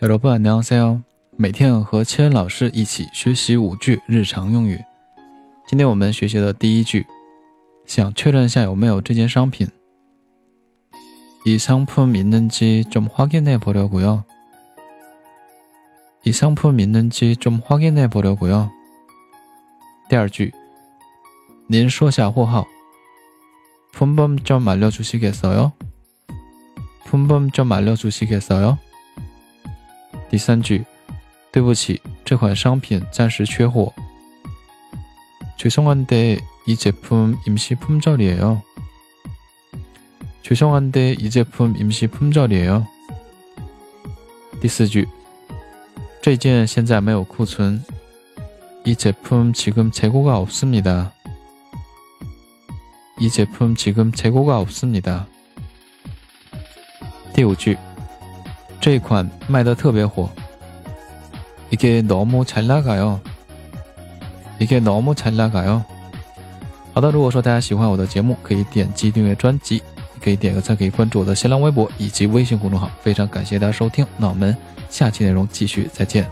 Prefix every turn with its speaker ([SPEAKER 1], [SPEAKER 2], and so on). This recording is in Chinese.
[SPEAKER 1] 여러분안녕하세요。每天和千恩老师一起学习五句日常用语。今天我们学习的第一句，想确认一下有没有这件商品。이상품있는지좀확인해보려고 요。 이상품있는지좀확인해보려고 요。 第二句，您说下货号。품번좀알려주시겠어 요？ 품번좀알려주시겠어 요？ 第三句，对不起，这款商品暂时缺货。죄송한데이제품임시품절이에요죄송한데이제품임시품절이에요第四句，这件现在没有库存。이제품지금재고가없습니다 이제품지금재고가없습니다第五句， 这一款卖的特别火。이게너무잘나가 요。 이게너무잘나가 요。 好的，如果说大家喜欢我的节目，可以点击订阅专辑，可以点个赞，可以关注我的新浪微博以及微信公众号。非常感谢大家收听，那我们下期内容继续再见。